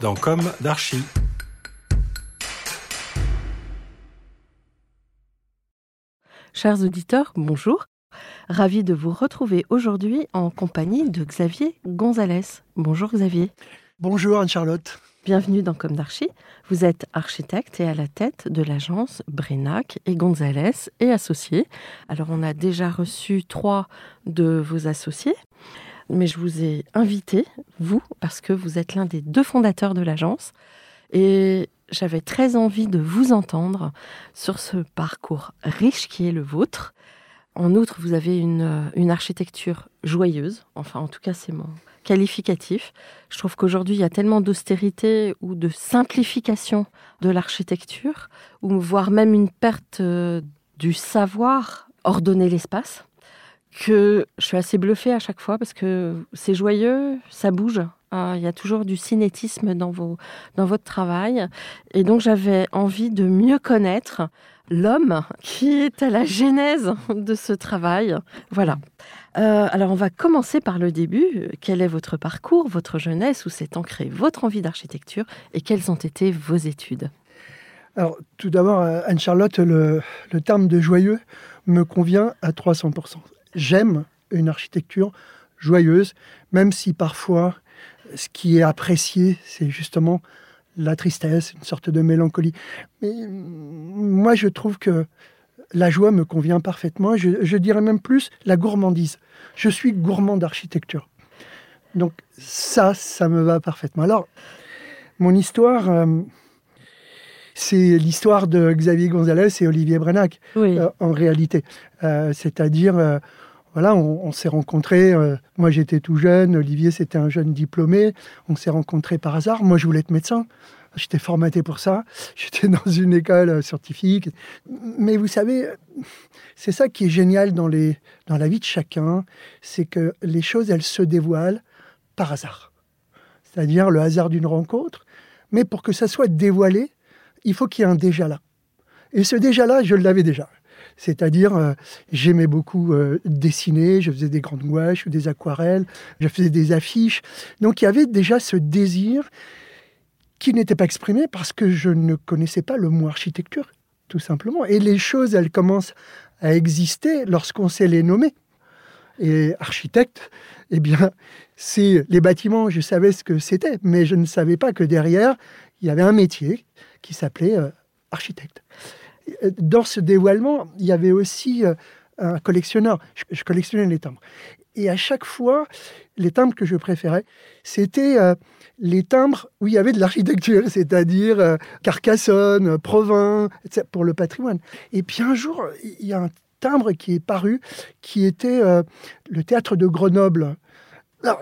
dans Comme d'Archie. Chers auditeurs, bonjour. Ravi de vous retrouver aujourd'hui en compagnie de Xavier Gonzalez. Bonjour Xavier. Bonjour Anne-Charlotte. Bienvenue dans Comme d'Archie. Vous êtes architecte et à la tête de l'agence Brenac et Gonzalez et associés. Alors on a déjà reçu trois de vos associés, mais je vous ai invité, vous, parce que vous êtes l'un des deux fondateurs de l'agence. Et j'avais très envie de vous entendre sur ce parcours riche qui est le vôtre. En outre, vous avez une, architecture joyeuse, enfin en tout cas c'est mon qualificatif. Je trouve qu'aujourd'hui il y a tellement d'austérité ou de simplification de l'architecture, ou voire même une perte euh, du savoir ordonner l'espace, que je suis assez bluffée à chaque fois parce que c'est joyeux, ça bouge. Euh, Il y a toujours du cinétisme dans, vos, dans votre travail. Et donc j'avais envie de mieux connaître l'homme qui est à la genèse de ce travail. Voilà. Euh, alors on va commencer par le début. Quel est votre parcours, votre jeunesse, où s'est ancrée votre envie d'architecture et quelles ont été vos études? Alors, tout d'abord, euh, Anne-Charlotte, le, le terme de joyeux me convient à 300%. J'aime une architecture joyeuse, même si parfois ce qui est apprécié, c'est justement la tristesse, une sorte de mélancolie. Mais mm, moi, je trouve que la joie me convient parfaitement. Je, je dirais même plus la gourmandise. Je suis gourmand d'architecture. Donc ça, ça me va parfaitement. Alors, mon histoire, euh, c'est l'histoire de Xavier Gonzalez et Olivier Brenac, Oui. euh, en réalité. Euh, C'est-à-dire, voilà, on, s'est rencontrés. euh, moi, j'étais tout jeune. Olivier, c'était un jeune diplômé. On s'est rencontrés par hasard. Moi, je voulais être médecin. J'étais formaté pour ça. J'étais dans une école euh, scientifique. Mais vous savez, c'est ça qui est génial dans, les, dans la vie de chacun, c'est que les choses, elles se dévoilent par hasard. C'est-à-dire le hasard d'une rencontre. Mais pour que ça soit dévoilé, il faut qu'il y ait un déjà là. Et ce déjà là, je l'avais déjà. C'est-à-dire, euh, j'aimais beaucoup euh, dessiner, je faisais des grandes gouaches ou des aquarelles, je faisais des affiches. Donc il y avait déjà ce désir qui n'était pas exprimé parce que je ne connaissais pas le mot architecture, tout simplement. Et les choses, elles commencent à exister lorsqu'on sait les nommer. Et architecte, eh bien, c'est les bâtiments, je savais ce que c'était, mais je ne savais pas que derrière, il y avait un métier qui s'appelait euh, architecte. Dans ce dévoilement, il y avait aussi euh, un collectionneur. Je, collectionnais les timbres. Et à chaque fois, les timbres que je préférais, c'était euh, les timbres où il y avait de l'architecture, c'est-à-dire euh, Carcassonne, Provins, pour le patrimoine. Et puis un jour, il y a un timbre qui est paru, qui était le théâtre de Grenoble Alors,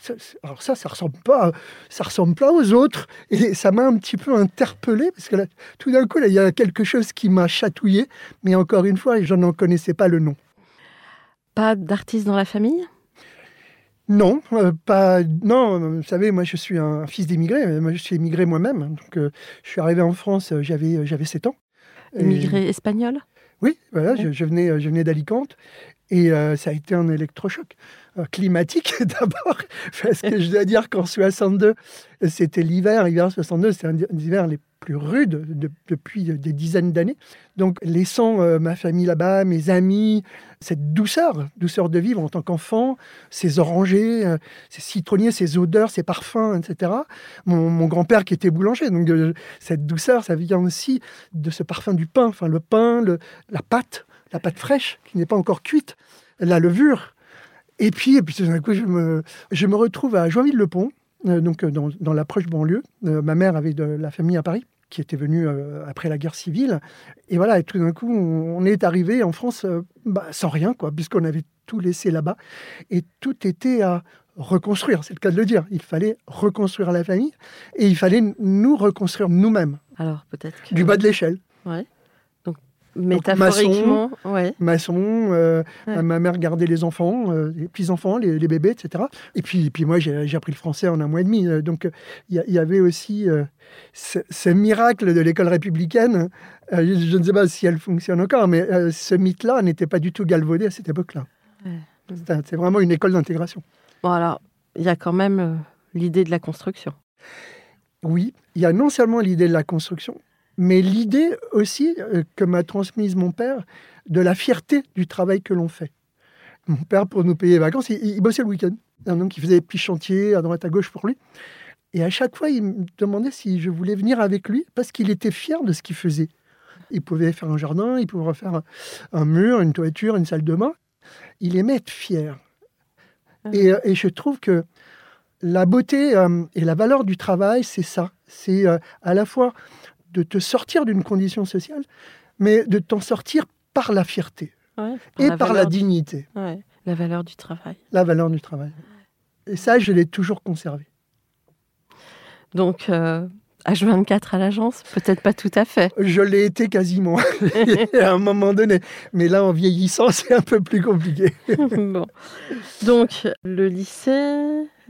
ça, alors ça, ça ressemble pas, ça ressemble pas aux autres. Et ça m'a un petit peu interpellé parce que là, tout d'un coup, là, il y a quelque chose qui m'a chatouillé. Mais encore une fois, je n'en connaissais pas le nom. Pas d'artiste dans la famille? Non, euh, pas. Non, euh, vous savez, moi, je suis un fils d'immigré. euh, Moi, je suis immigré moi-même. Donc, euh, je suis arrivé en France, j'avais, j'avais 7 ans. Et- Immigré espagnol? Oui, voilà, je, je venais, je venais d'Alicante et euh, ça a été un électrochoc Euh, climatique d'abord, parce que je dois dire qu'en 62, c'était l'hiver, l'hiver 62, c'était un des hivers les plus rudes de- depuis des dizaines d'années. Donc, laissant euh, ma famille là-bas, mes amis, cette douceur, douceur de vivre en tant qu'enfant, ces orangers, ces citronniers, ces odeurs, ces parfums, etc. Mon, grand-père qui était boulanger, donc cette douceur, ça vient aussi de ce parfum du pain, enfin le pain, la pâte, la pâte fraîche qui n'est pas encore cuite, la levure. Et puis, et puis tout d'un coup, je me, je me retrouve à Joinville-le-Pont, euh, donc euh, dans, dans la proche banlieue. Euh, ma mère avait de la famille à Paris qui était venue euh, après la guerre civile. Et voilà, et tout d'un coup, on, on est arrivé en France euh, bah, sans rien, quoi, puisqu'on avait tout laissé là-bas. Et tout était à reconstruire, c'est le cas de le dire. Il fallait reconstruire la famille et il fallait nous reconstruire nous-mêmes, Alors peut-être que... du bas de l'échelle. Métaphoriquement, ouais. maçon, euh, Ouais. ma mère gardait les enfants, euh, les petits-enfants, les, les bébés, etc. Et puis, et puis moi, j'ai appris le français en un mois et demi. euh, Donc, il y, avait aussi euh, ce, ce miracle de l'école républicaine. Je, ne sais pas si elle fonctionne encore, mais ce mythe-là n'était pas du tout galvaudé à cette époque-là. Ouais. C'est vraiment une école d'intégration. Bon alors, il y a quand même l'idée de la construction. Oui, il y a non seulement l'idée de la construction, mais l'idée aussi euh, que m'a transmise mon père de la fierté du travail que l'on fait. Mon père, pour nous payer les vacances, il, il bossait le week-end. Et Donc, il faisait des petits chantiers à droite à gauche pour lui. Et à chaque fois, il me demandait si je voulais venir avec lui parce qu'il était fier de ce qu'il faisait. Il pouvait faire un jardin, il pouvait refaire un, un mur, une toiture, une salle de bain. Il aimait être fier. Et, euh, et je trouve que la beauté euh, et la valeur du travail, c'est ça. C'est euh, à la fois de te sortir d'une condition sociale, mais de t'en sortir par la fierté Ouais, et par la du- dignité, ouais, la valeur du travail. la valeur du travail. Et ça, je l'ai toujours conservé. Donc, euh, H24 à l'agence, peut-être pas tout à fait. Je l'ai été quasiment à un moment donné. Mais là, en vieillissant, c'est un peu plus compliqué. bon. Donc, le lycée.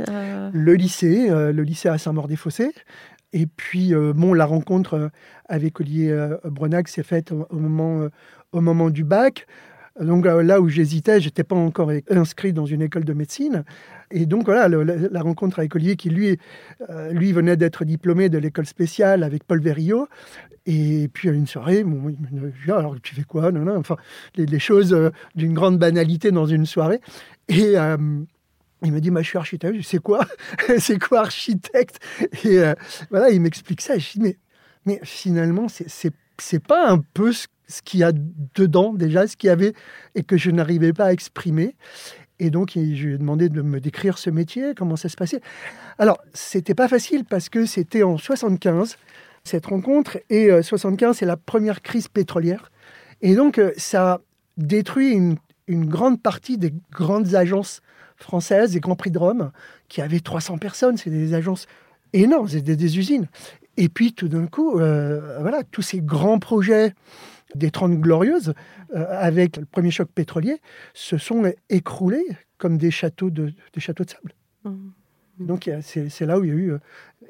euh, Le lycée, euh, le lycée à Saint-Maur-des-Fossés. Et puis, euh, bon, la rencontre euh, avec Olivier euh, Brenac s'est faite au, moment, au moment du bac. Donc là où j'hésitais, j'étais pas encore inscrit dans une école de médecine. Et donc voilà, la, rencontre avec Olivier, qui lui, lui venait d'être diplômé de l'école spéciale avec Paul Verriot. Et puis à une soirée, bon, me dit, Ah, alors tu fais quoi? Non, non, Enfin, les, choses d'une grande banalité dans une soirée. Et il me dit, bah, je suis architecte. C'est quoi C'est quoi architecte Et euh, voilà, il m'explique ça. Je dis, mais, mais finalement, c'est- pas un peu ce, ce qu'il y a dedans déjà, ce qu'il y avait et que je n'arrivais pas à exprimer. Et donc, je lui ai demandé de me décrire ce métier, comment ça se passait. Alors, c'était pas facile parce que c'était en 75, cette rencontre. Et euh, 75, c'est la première crise pétrolière. Et donc, euh, ça a détruit une grande partie des grandes agences françaises, des Grands Prix de Rome, qui avaient 300 personnes. C'est des agences énormes, c'est des, usines. Et puis, tout d'un coup, euh, voilà, tous ces grands projets des 30 Glorieuses, euh, avec le premier choc pétrolier, se sont écroulés comme des châteaux de, de sable. Mhm. Donc, y a- c'est là où il y a eu euh,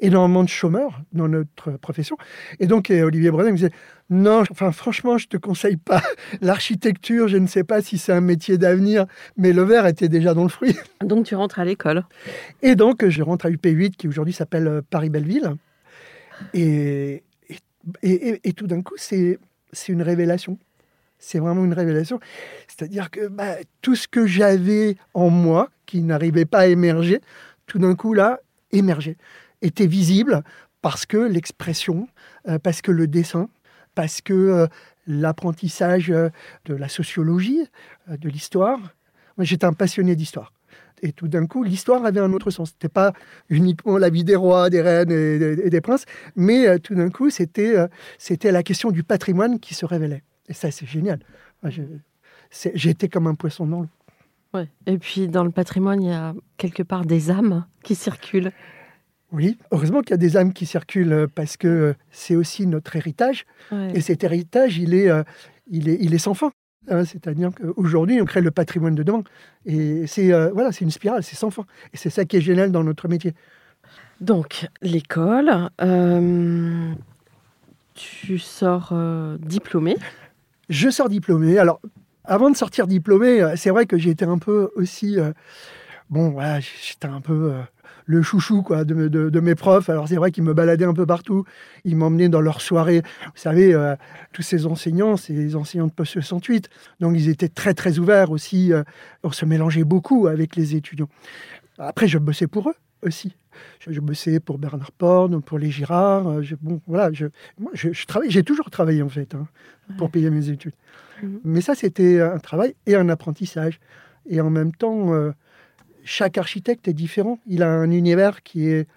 énormément de chômeurs dans notre profession. Et donc, Olivier Brenet me disait Non, enfin, franchement, je ne te conseille pas l'architecture. Je ne sais pas si c'est un métier d'avenir, mais le verre était déjà dans le fruit. Donc, tu rentres à l'école. Et donc, je rentre à UP8, qui aujourd'hui s'appelle euh, Paris-Belleville. Et, et, et- et tout d'un coup, c'est c'est une révélation. C'est vraiment une révélation. C'est-à-dire que bah, tout ce que j'avais en moi, qui n'arrivait pas à émerger, tout d'un coup, là, émergeait, était visible parce que l'expression, euh, parce que le dessin, parce que euh, l'apprentissage euh, de la sociologie, de l'histoire. Moi, j'étais un passionné d'histoire. Et tout d'un coup, l'histoire avait un autre sens. C'était pas uniquement la vie des rois, des reines et des, princes, mais tout d'un coup, c'était c'était la question du patrimoine qui se révélait. Et ça, c'est génial. J'étais comme un poisson dans l'eau. Ouais. Et puis dans le patrimoine, il y a quelque part des âmes qui circulent. Oui, heureusement qu'il y a des âmes qui circulent euh, parce que euh, c'est aussi notre héritage. Ouais. Et cet héritage, il est, euh, il est, il est sans fin. Hein, C'est-à-dire qu'aujourd'hui, on crée le patrimoine de demain. Et c'est voilà, c'est une spirale, c'est sans fin. Et c'est ça qui est génial dans notre métier. Donc, l'école, euh, tu sors euh, diplômé. Je sors diplômé. Alors, avant de sortir diplômé, euh, c'est vrai que été un peu aussi. euh, bon, voilà, j'étais un peu euh, le chouchou quoi, de, de- de mes profs. Alors, c'est vrai qu'ils me baladaient un peu partout. Ils m'emmenaient dans leurs soirées. Vous savez, euh, tous ces enseignants, les enseignants de post 68. Donc, ils étaient très, très ouverts aussi. euh, on se mélangeait beaucoup avec les étudiants. Après, je bossais pour eux aussi. Je, je bossais pour Bernard Porn, pour les Girard. je- bon, voilà, je, moi, je, je travaille, j'ai toujours travaillé en fait hein, pour payer mes études. Mhm. Mais ça, c'était un travail et un apprentissage. Et en même temps, euh, chaque architecte est différent. Il a un univers qui est,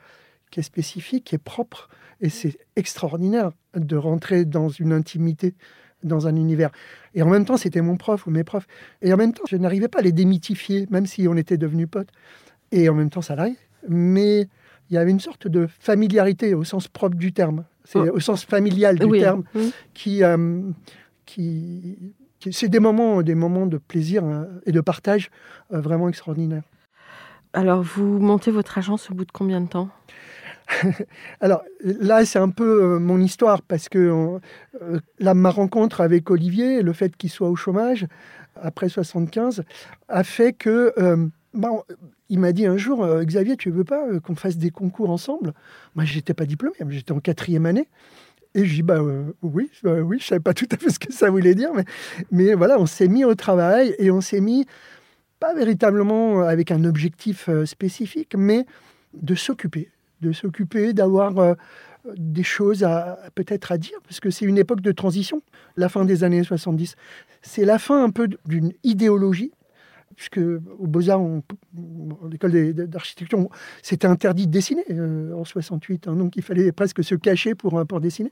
qui est spécifique, qui est propre. Et c'est extraordinaire de rentrer dans une intimité, dans un univers. Et en même temps, c'était mon prof ou mes profs. Et en même temps, je n'arrivais pas à les démythifier, même si on était devenus potes. Et en même temps, ça l'arrive. Mais il y avait une sorte de familiarité au sens propre du terme. C'est Oh. au sens familial du oui. terme Mhm. qui, euh, qui, qui- c'est des moments, des moments de plaisir euh, et de partage euh, vraiment extraordinaires. Alors, vous montez votre agence au bout de combien de temps? Alors là, c'est un peu euh, mon histoire parce que euh, là, ma rencontre avec Olivier, le fait qu'il soit au chômage après 75, a fait que euh, bah, il m'a dit un jour, euh, Xavier, tu veux pas qu'on fasse des concours ensemble? Moi, j'étais pas diplômé, j'étais en quatrième année. Et je dis, bah euh, oui, euh, oui, je savais pas tout à fait ce que ça voulait dire, mais, mais voilà, on s'est mis au travail et on s'est mis, pas véritablement avec un objectif euh, spécifique, mais de s'occuper, de s'occuper, d'avoir euh, des choses à peut-être à dire, parce que c'est une époque de transition, la fin des années 70. C'est la fin un peu d'une idéologie, puisque au Beaux-Arts, à l'école d'architecture, c'était interdit de dessiner euh, en 68, hein, donc il fallait presque se cacher pour, euh, pour dessiner.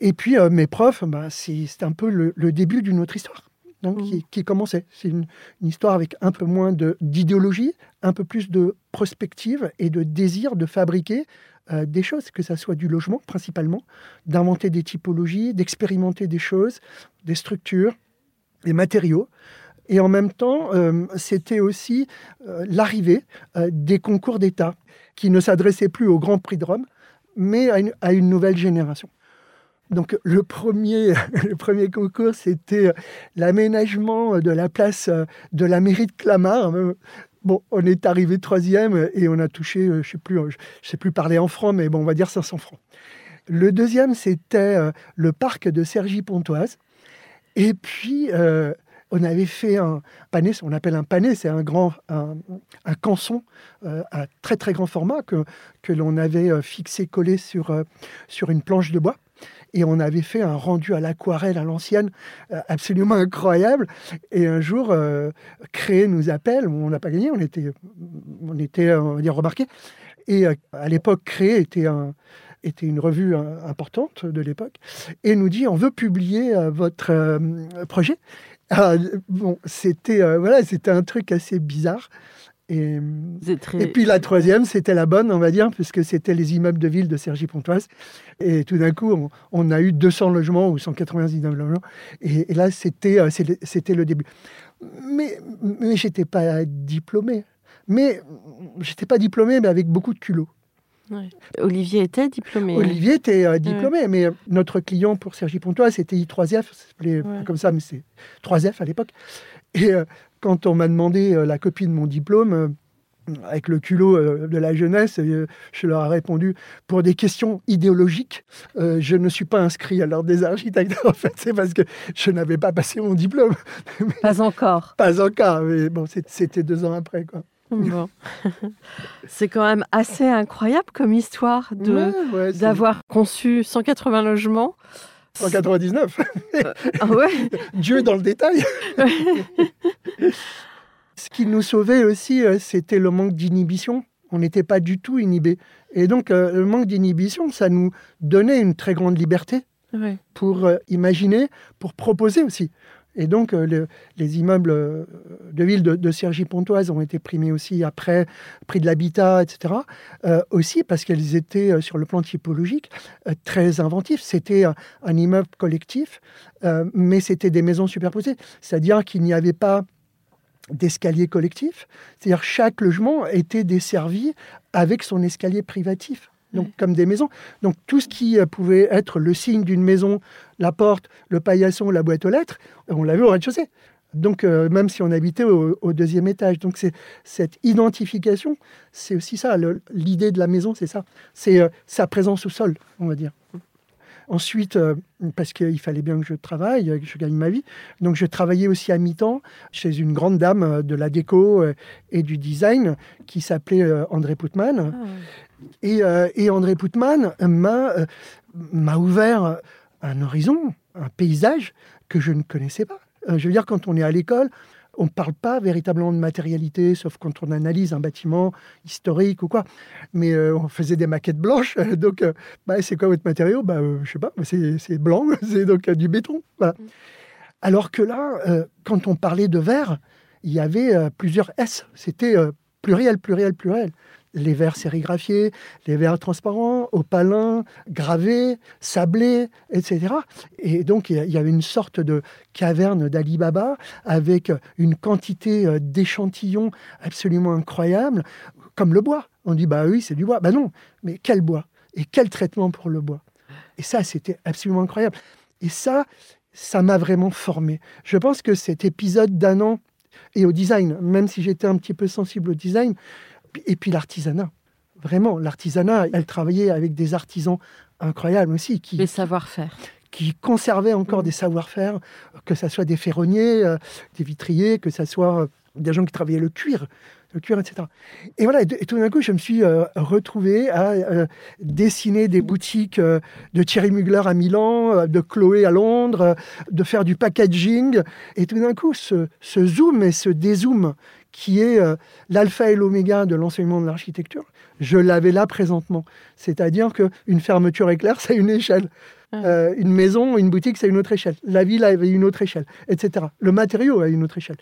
Et puis euh, mes profs, bah, c'est un peu le, le début d'une autre histoire. hein, qui, qui commençait. C'est une, une histoire avec un peu moins d'idéologie, un peu plus de prospective et de désir de fabriquer euh, des choses, que ça soit du logement principalement, d'inventer des typologies, d'expérimenter des choses, des structures, des matériaux. Et en même temps, euh, c'était aussi euh, l'arrivée euh, des concours d'État qui ne s'adressaient plus au Grand Prix de Rome, mais à une, nouvelle génération. Donc le premier, le premier concours, c'était l'aménagement de la place de la mairie de Clamart. Bon, on est arrivé troisième et on a touché, je sais plus, je sais plus parler en francs, mais bon, on va dire 500 francs. Le deuxième, c'était le parc de Cergy-Pontoise. Et puis, on avait fait un pané, on appelle un pané, c'est un grand, un, canson euh, à très très grand format que, que l'on avait euh, fixé, collé sur, euh, sur une planche de bois. Et on avait fait un rendu à l'aquarelle à l'ancienne, absolument incroyable. Et un jour, Créé nous appelle, on n'a pas gagné, on était, on était on va dire, remarqués. Et à l'époque, Créé était, un, était une revue importante de l'époque, et nous dit, on veut publier votre projet. Ah, bon, c'était euh, voilà, c'était un truc assez bizarre. Et, très- et puis la troisième, c'était la bonne, on va dire, puisque c'était les immeubles de ville de Cergy-Pontoise. Et tout d'un coup, on, on a eu 200 logements ou 190 logements. Et, et là, c'était euh, c'était le début. Mais, mais j'étais pas diplômé. Mais j'étais pas diplômé, mais avec beaucoup de culot. Ouais. Olivier était diplômé. Olivier était euh, diplômé, mais notre client pour Sergi Pontoise, c'était I3F, ça s'appelait pas Ouais. comme ça, mais c'est 3F à l'époque. Et euh, quand on m'a demandé euh, la copie de mon diplôme, euh, avec le culot euh, de la jeunesse, euh, je leur ai répondu pour des questions idéologiques, euh, je ne suis pas inscrit à l'ordre des architectes. En fait, c'est parce que je n'avais pas passé mon diplôme. Pas encore. Pas encore, mais bon, c'était deux ans après. Quoi. Bon. C'est quand même assez incroyable comme histoire de Ouais, ouais, c'est d'avoir conçu 180 logements. 199. Ah ouais Dieu dans le détail. Ce qui nous sauvait aussi, euh, c'était le manque d'inhibition. On n'était pas du tout inhibé. Et donc, euh, le manque d'inhibition, ça nous donnait une très grande liberté Ouais. pour euh, imaginer, pour proposer aussi. Et donc, euh, le- les immeubles euh, de ville de, de Cergy-Pontoise ont été primés aussi après, prix de l'habitat, etc. Euh, aussi parce qu'elles étaient, sur le plan typologique, très inventifs. C'était un, un immeuble collectif, euh, mais c'était des maisons superposées. C'est-à-dire qu'il n'y avait pas d'escalier collectif. C'est-à-dire chaque logement était desservi avec son escalier privatif. Donc, comme des maisons. Donc, tout ce qui pouvait être le signe d'une maison, la porte, le paillasson, la boîte aux lettres, on l'avait au rez-de-chaussée. Donc, euh, même si on habitait au, au deuxième étage. Donc, c'est cette identification, c'est aussi ça. L'idée de la maison, c'est ça. C'est euh, sa présence au sol, on va dire. Ensuite, euh, parce qu'il fallait bien que je travaille, que je gagne ma vie, donc je travaillais aussi à mi-temps chez une grande dame de la déco et du design qui s'appelait André Poutman. Et, euh, et André Poutman m'a m'a ouvert un horizon, un paysage que je ne connaissais pas. Euh, je veux dire, quand on est à l'école, on ne parle pas véritablement de matérialité, sauf quand on analyse un bâtiment historique ou quoi. Mais euh, on faisait des maquettes blanches. Donc, euh, bah, c'est quoi votre matériau? Bah, euh, Je sais pas, c'est blanc, c'est donc du béton. Voilà. Alors que là, quand on parlait de verre, il y avait plusieurs S. C'était pluriel, pluriel, pluriel. Les verres sérigraphiés, les verres transparents, opalins, gravés, sablés, etc. Et donc, il y avait une sorte de caverne d'Ali Baba avec une quantité euh, d'échantillons absolument incroyable, comme le bois. On dit, bah oui, c'est du bois. Bah non, mais quel bois Et quel traitement pour le bois? Et ça, c'était absolument incroyable. Et ça, ça m'a vraiment formé. Je pense que cet épisode d'un an et au design, même si j'étais un petit peu sensible au design, et puis l'artisanat. Vraiment, l'artisanat, elle travaillait avec des artisans incroyables aussi, qui, Les savoir-faire. qui conservaient encore des savoir-faire, que ce soit des ferronniers, euh, des vitriers, que ce soit euh, des gens qui travaillaient le cuir, le cuir, etc. Et voilà, et, et tout d'un coup, je me suis euh, retrouvé à euh, dessiner des boutiques de Thierry Mugler à Milan, de Chloé à Londres, de faire du packaging. Et tout d'un coup, ce, ce zoom et ce dézoom qui est euh, l'alpha et l'oméga de l'enseignement de l'architecture, je l'avais là présentement. C'est-à-dire qu'une fermeture éclair, c'est une échelle. Euh, une maison, une boutique, c'est une autre échelle. La ville avait une autre échelle, etc. Le matériau a une autre échelle.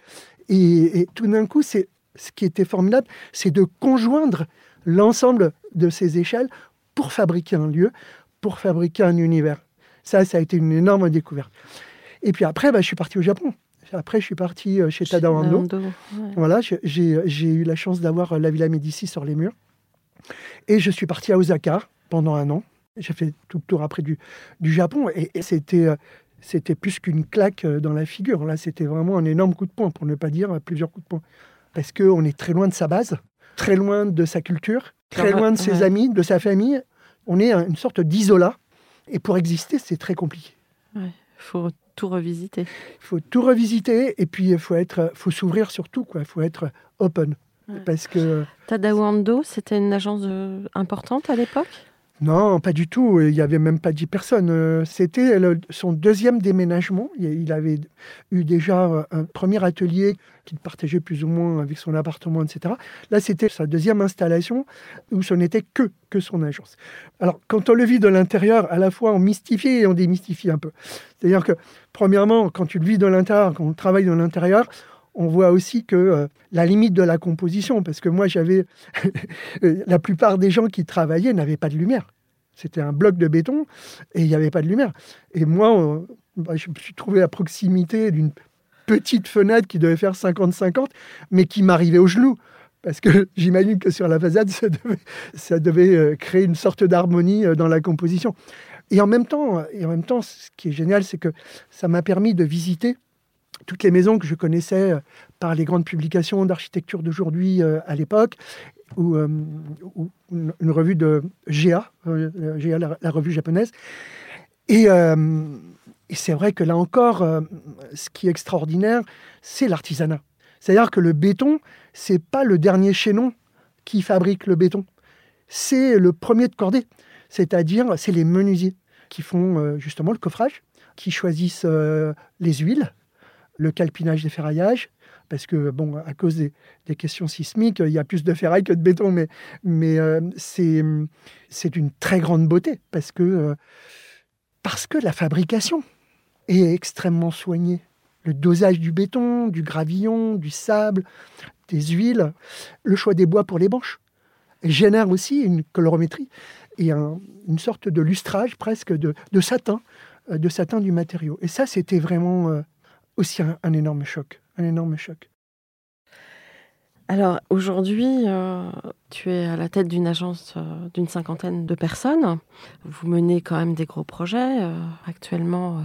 Et, et tout d'un coup, c'est ce qui était formidable, c'est de conjoindre l'ensemble de ces échelles pour fabriquer un lieu, pour fabriquer un univers. Ça, ça a été une énorme découverte. Et puis après, bah, je suis parti au Japon. Après, je suis parti euh, chez Tadawando. Ouais. Voilà, j'ai- j'ai eu la chance d'avoir euh, la Villa Médicis sur les murs. Et je suis parti à Osaka pendant un an. J'ai fait tout le tour après du, du Japon. Et, et c'était euh, c'était plus qu'une claque euh, dans la figure. Là, c'était vraiment un énorme coup de poing, pour ne pas dire euh, plusieurs coups de poing. Parce qu'on est très loin de sa base, très loin de sa culture, très loin de ses ouais. amis, de sa famille. On est un- une sorte d'isolat. Et pour exister, c'est très compliqué. Il faut tout revisiter. Il faut tout revisiter et puis il faut être, faut s'ouvrir sur tout quoi. Il faut être open Ouais. parce que Tadawando, c'était une agence importante à l'époque? Non, pas du tout. Il y avait même pas dix personnes. Euh, C'était son deuxième déménagement. Il il avait eu déjà euh, un premier atelier qu'il partageait plus ou moins avec son appartement, etc. Là, c'était sa deuxième installation où ce n'était que que son agence. Alors, quand on le vit de l'intérieur, à la fois on mystifie et on démystifie un peu. C'est-à-dire que, premièrement, quand tu le vis de l'intérieur, quand on travaille de l'intérieur, on voit aussi que euh, la limite de la composition, parce que moi j'avais la plupart des gens qui travaillaient n'avaient pas de lumière. C'était un bloc de béton et il n'y avait pas de lumière. Et moi, on- bah, je me suis trouvé à proximité d'une petite fenêtre qui devait faire 50-50, mais qui m'arrivait au genou. Parce que j'imagine que sur la façade, ça devait, ça devait, euh, créer une sorte d'harmonie euh, dans la composition. Et en même temps, et en même temps, ce qui est génial, c'est que ça m'a permis de visiter toutes les maisons que je connaissais euh, par les grandes publications d'architecture d'aujourd'hui euh, à l'époque, ou, euh, une, revue de GA, la, revue japonaise. Et, c'est vrai que là encore, ce qui est extraordinaire, c'est l'artisanat. C'est-à-dire que le béton, c'est pas le dernier chaînon qui fabrique le béton, c'est le premier de cordée. C'est-à-dire, c'est les menuisiers qui font justement le coffrage, qui choisissent les huiles, le calpinage des ferraillages, parce que, bon, à cause des, questions sismiques, il y a plus de ferraille que de béton, mais, mais euh, c'est d'une très grande beauté, parce que, euh, parce que la fabrication est extrêmement soignée. le dosage du béton, du gravillon, du sable, des huiles, le choix des bois pour les banches. Génère aussi une colorométrie et une sorte de lustrage presque de, satin, euh, de satin du matériau. Et ça, c'était vraiment aussi un, énorme choc, un énorme choc. Alors aujourd'hui, euh, tu es à la tête d'une agence d'une cinquantaine de personnes. Vous menez quand même des gros projets. actuellement,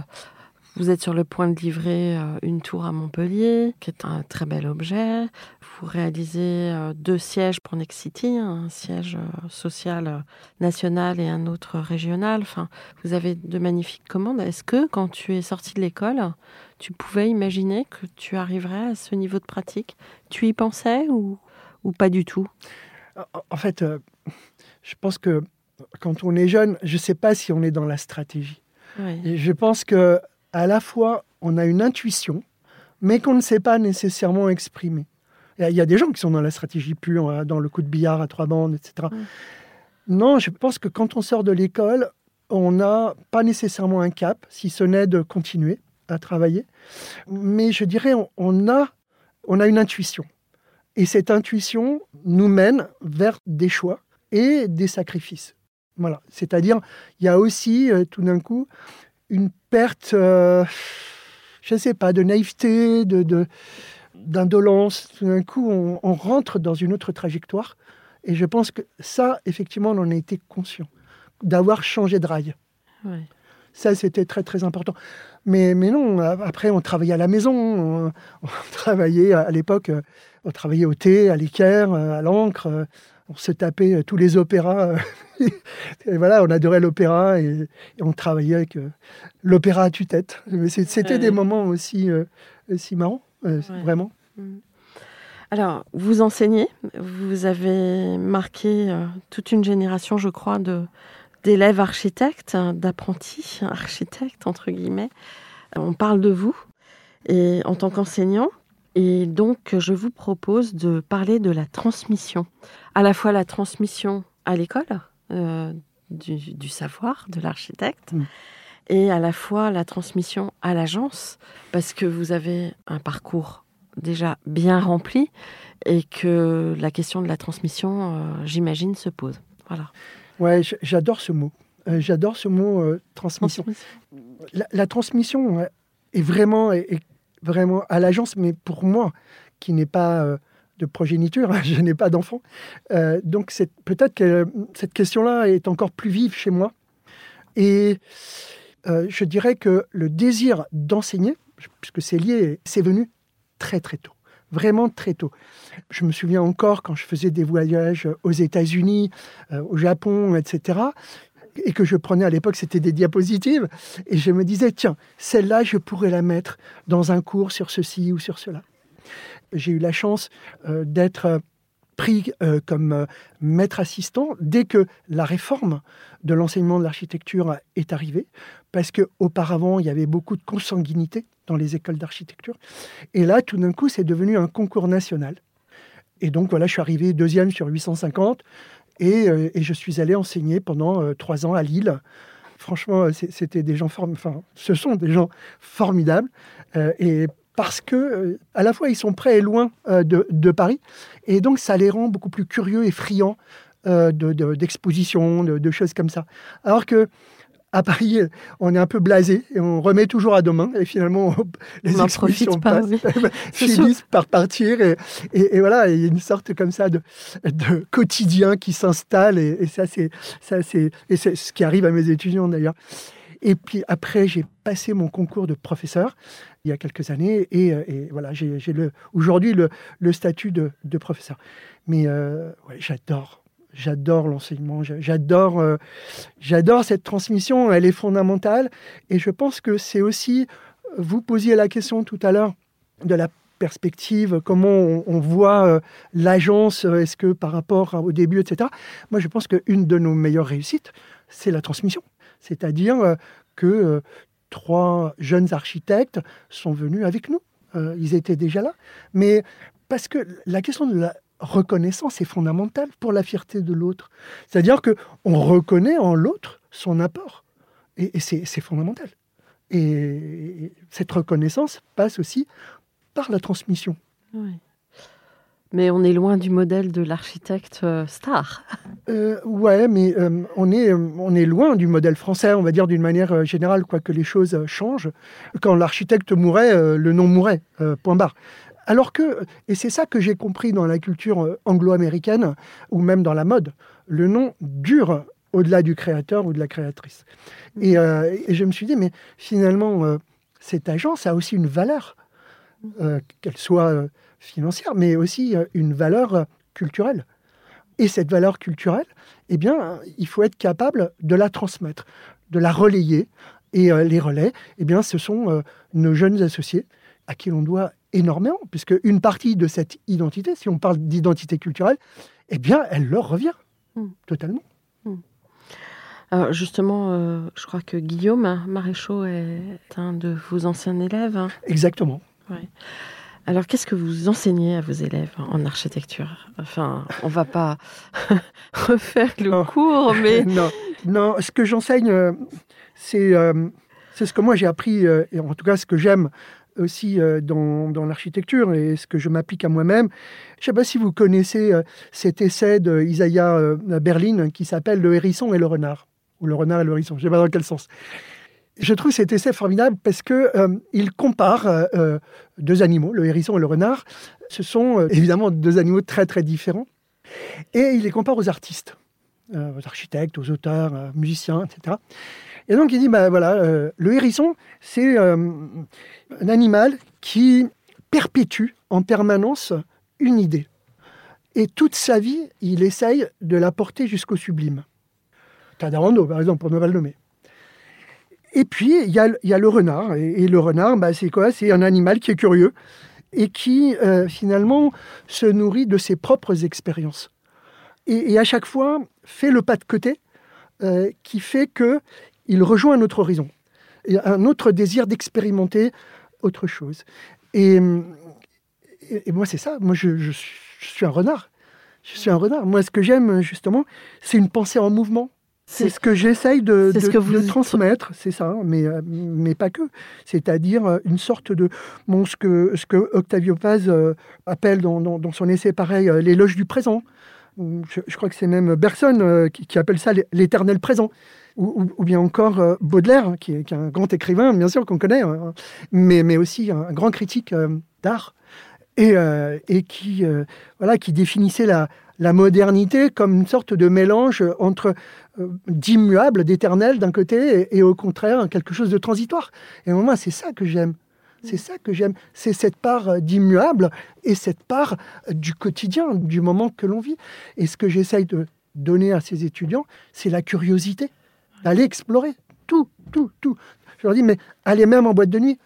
vous êtes sur le point de livrer euh, une tour à Montpellier, qui est un très bel objet. Vous réalisez euh, deux sièges pour Next City, un siège euh, social national et un autre régional. Enfin, vous avez de magnifiques commandes. Est-ce que quand tu es sorti de l'école, tu pouvais imaginer que tu arriverais à ce niveau de pratique? Tu y pensais ou, ou pas du tout? En fait, je pense que quand on est jeune, je ne sais pas si on est dans la stratégie. Je pense que à la fois, on a une intuition, mais qu'on ne sait pas nécessairement exprimer. Il y a des gens qui sont dans la stratégie pure, hein, dans le coup de billard à trois bandes, etc. Non, je pense que quand on sort de l'école, on n'a pas nécessairement un cap, si ce n'est de continuer à travailler. Mais je dirais, on a, on a une intuition. Et cette intuition nous mène vers des choix et des sacrifices. Voilà. C'est-à-dire, il y a aussi, euh, tout d'un coup, une perte, euh, je ne sais pas, de naïveté, de, d'indolence. Tout d'un coup, on, rentre dans une autre trajectoire. Et je pense que ça, effectivement, on en a été conscient, d'avoir changé de rail. Ça, c'était très, très important. Mais, mais non, après, on travaillait à la maison. On, travaillait à l'époque, on travaillait au thé, à l'équerre, à l'encre on se tapait euh, tous les opéras. Euh, et voilà, on adorait l'opéra et, on travaillait avec euh, l'opéra à tue-tête. C'était des moments aussi, aussi marrants, vraiment. Mm. Alors, vous enseignez, vous avez marqué toute une génération, je crois, de d'élèves architectes, d'apprentis architectes, entre guillemets. On parle de vous. Et en tant qu'enseignant, et donc, je vous propose de parler de la transmission. À la fois la transmission à l'école euh, du, savoir de l'architecte mm. et à la fois la transmission à l'agence parce que vous avez un parcours déjà bien rempli et que la question de la transmission, euh, j'imagine, se pose. Voilà. Ouais, j'adore ce mot. Euh, j'adore ce mot transmission. La, transmission est vraiment vraiment à l'agence, mais pour moi, qui n'ai pas euh, de progéniture, je n'ai pas d'enfant. Euh, donc peut-être que cette question-là est encore plus vive chez moi. Et euh, je dirais que le désir d'enseigner, puisque c'est lié, c'est venu très très tôt. Vraiment très tôt. Je me souviens encore quand je faisais des voyages aux États-Unis, au Japon, etc et que je prenais à l'époque, c'était des diapositives. Et je me disais, tiens, celle-là, je pourrais la mettre dans un cours sur ceci ou sur cela. J'ai eu la chance euh, d'être euh, pris euh, comme maître assistant dès que la réforme de l'enseignement de l'architecture est arrivée, parce qu'auparavant, il y avait beaucoup de consanguinité dans les écoles d'architecture. Et là, tout d'un coup, c'est devenu un concours national. Et donc, voilà, je suis arrivé deuxième sur 850. Euh, et, je suis allé enseigner pendant euh, trois ans à Lille. Franchement, euh, c'était des gens enfin, ce sont des gens formidables. et parce que à la fois ils sont près et loin de, Paris, et donc ça les rend beaucoup plus curieux et friands d'expositions, de, de, choses comme ça. Alors que à Paris, on est un peu blasé et on remet toujours à demain. Et finalement, les expositions passent, finissent par partir. Et, voilà, il y a une sorte comme ça de, quotidien qui s'installe. Et, ça, c'est ça, c'est ce qui arrive à mes étudiants d'ailleurs. Et puis après, j'ai passé mon concours de professeur il y a quelques années. Et, voilà, j'ai aujourd'hui le, le, statut de, professeur. Mais euh, j'adore j'adore l'enseignement, j'adore, euh, j'adore cette transmission, elle est fondamentale. Et je pense que c'est aussi, vous posiez la question tout à l'heure de la perspective, comment on, voit euh, l'agence, euh, est-ce que par rapport au début, etc. Moi, je pense qu'une de nos meilleures réussites, c'est la transmission. C'est-à-dire que trois jeunes architectes sont venus avec nous. ils étaient déjà là. Mais parce que la question de la reconnaissance est fondamentale pour la fierté de l'autre. C'est-à-dire que on reconnaît en l'autre son apport. Et, c'est fondamental. Et cette reconnaissance passe aussi par la transmission. Oui. Mais on est loin du modèle de l'architecte euh, star. Euh, ouais, mais euh, on, est, euh, on est loin du modèle français, on va dire d'une manière générale, quoique les choses changent. Quand l'architecte mourait, euh, le nom mourait, point barre. Alors que, et c'est ça que j'ai compris dans la culture euh, anglo-américaine, ou même dans la mode, le nom dure au-delà du créateur ou de la créatrice. Et, euh, et je me suis dit, mais finalement, euh, cette agence a aussi une valeur, euh, qu'elle soit financière, mais aussi une valeur culturelle. Et cette valeur culturelle, eh bien, il faut être capable de la transmettre, de la relayer. Et les relais, eh bien, ce sont nos jeunes associés à qui l'on doit énormément, puisque une partie de cette identité, si on parle d'identité culturelle, eh bien, elle leur revient Mm. totalement. Alors justement, euh, je crois que Guillaume Maréchaux est un de vos anciens élèves. hein. Exactement. Alors qu'est-ce que vous enseignez à vos élèves en architecture? Enfin, on va pas refaire le Non. cours, mais non, non, ce que j'enseigne, euh, c'est euh, c'est ce que moi j'ai appris, et en tout cas ce que j'aime aussi euh, dans, dans l'architecture et ce que je m'applique à moi-même. Je ne sais pas si vous connaissez euh, cet essai de Isaiah euh, Berlin qui s'appelle Le hérisson et le renard, ou le renard et le hérisson, je ne sais pas dans quel sens. Je trouve cet essai formidable parce que il compare deux animaux, le hérisson et le renard. Ce sont évidemment deux animaux très très différents, et il les compare aux artistes aux architectes, aux auteurs, euh, musiciens, etc. Et donc il dit, bah, voilà, euh, le hérisson, c'est euh, un animal qui perpétue en permanence une idée. Et toute sa vie, il essaye de la porter jusqu'au sublime. Tadarando, par exemple, pour ne pas le nommer. Et puis, il y a, le renard. Et, le renard, bah, c'est quoi? C'est un animal qui est curieux et qui, euh, finalement, se nourrit de ses propres expériences et, à chaque fois fait le pas de côté qui fait que il rejoint un autre horizon, et un autre désir d'expérimenter autre chose. Et, et, et moi, c'est ça. Moi, je, je suis, je suis un renard. Je suis un renard. Moi, ce que j'aime, justement, c'est une pensée en mouvement. C'est ce que j'essaye de, c'est ce de- que vous- de transmettre, c'est ça, mais, mais pas que. C'est-à-dire euh, une sorte de. Bon, ce, que, ce que Octavio Paz euh, appelle dans, dans- dans son essai pareil, euh, l'éloge du présent. Je, je crois que c'est même Bergson qui, qui appelle ça l'éternel présent. Ou, bien encore euh, Baudelaire, qui est, qui est un grand écrivain, bien sûr, qu'on connaît, hein, mais, mais aussi un, grand critique euh, d'art. Et, euh, et qui, voilà, qui définissait la, modernité comme une sorte de mélange entre d'immuable, d'éternel d'un côté, et, et au contraire quelque chose de transitoire. Et moi, c'est ça que j'aime. C'est ça que j'aime. C'est cette part d'immuable et cette part du quotidien, du moment que l'on vit. Et ce que j'essaye de donner à ces étudiants, c'est la curiosité, d'aller explorer tout, tout, tout. Je leur dis, mais allez même en boîte de nuit,